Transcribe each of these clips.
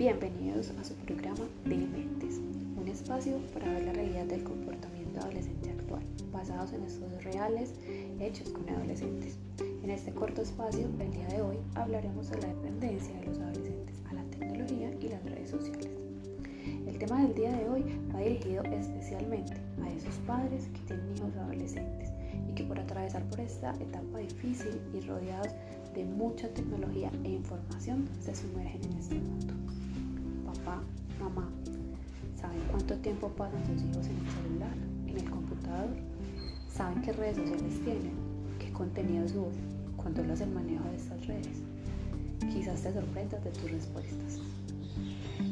Bienvenidos a su programa de Mentes, un espacio para ver la realidad del comportamiento adolescente actual, basados en estudios reales hechos con adolescentes. En este corto espacio, el día de hoy, hablaremos de la dependencia de los adolescentes a la tecnología y las redes sociales. El tema del día de hoy va dirigido especialmente a esos padres que tienen hijos adolescentes y que por atravesar por esta etapa difícil y rodeados de mucha tecnología e información se sumergen en este mundo. Cuánto tiempo pasan sus hijos en el celular, en el computador? ¿Saben qué redes sociales tienen? ¿Qué contenido suben? ¿Cuánto lo hace el manejo de estas redes? Quizás te sorprendas de tus respuestas.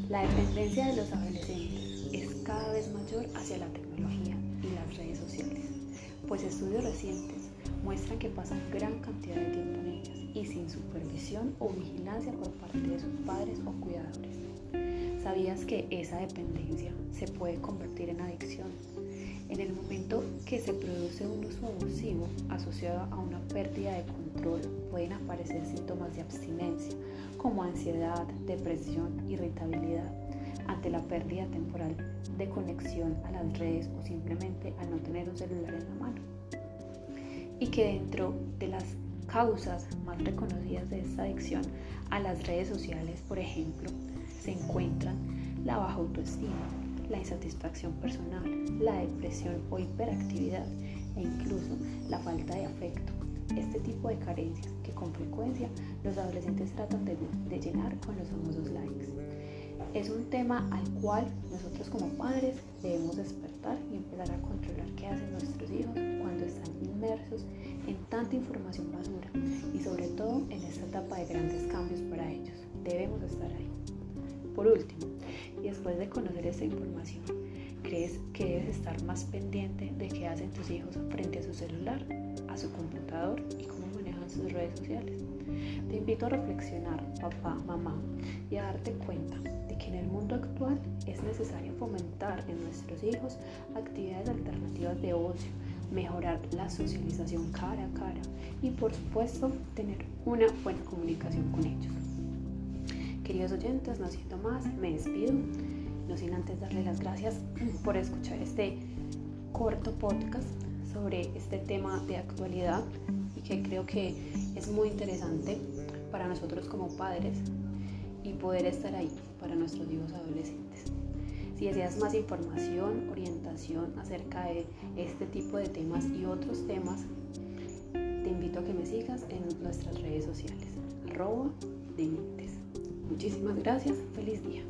La dependencia de los adolescentes es cada vez mayor hacia la tecnología y las redes sociales, pues estudios recientes muestran que pasan gran cantidad de tiempo en ellas y sin supervisión o vigilancia por parte de sus padres o cuidadores. ¿Sabías que esa dependencia se puede convertir en adicción? En el momento que se produce un uso abusivo asociado a una pérdida de control, pueden aparecer síntomas de abstinencia como ansiedad, depresión, irritabilidad ante la pérdida temporal de conexión a las redes o simplemente al no tener un celular en la mano. Y que dentro de las causas más reconocidas de esta adicción a las redes sociales, por ejemplo, se encuentran la baja autoestima, la insatisfacción personal, la depresión o hiperactividad e incluso la falta de afecto. Este tipo de carencias que con frecuencia los adolescentes tratan de, de llenar con los famosos likes. Es un tema al cual nosotros como padres debemos despertar y empezar a controlar qué hacen nuestros hijos cuando están inmersos en tanta información basura y sobre todo en esta etapa de grandes cambios para ellos. Debemos estar ahí. Por último, y después de conocer esta información, ¿crees que debes estar más pendiente de qué hacen tus hijos frente a su celular, a su computador y cómo manejan sus redes sociales? Te invito a reflexionar, papá, mamá, y a darte cuenta de que en el mundo actual es necesario fomentar en nuestros hijos actividades alternativas de ocio, mejorar la socialización cara a cara y por supuesto tener una buena comunicación con ellos. Queridos oyentes, no siento más, me despido, no sin antes darle las gracias por escuchar este corto podcast sobre este tema de actualidad y que creo que es muy interesante para nosotros como padres y poder estar ahí para nuestros hijos adolescentes. Si deseas más información, orientación acerca de este tipo de temas y otros temas, te invito a que me sigas en nuestras redes sociales, arroba de Muchísimas gracias, feliz día.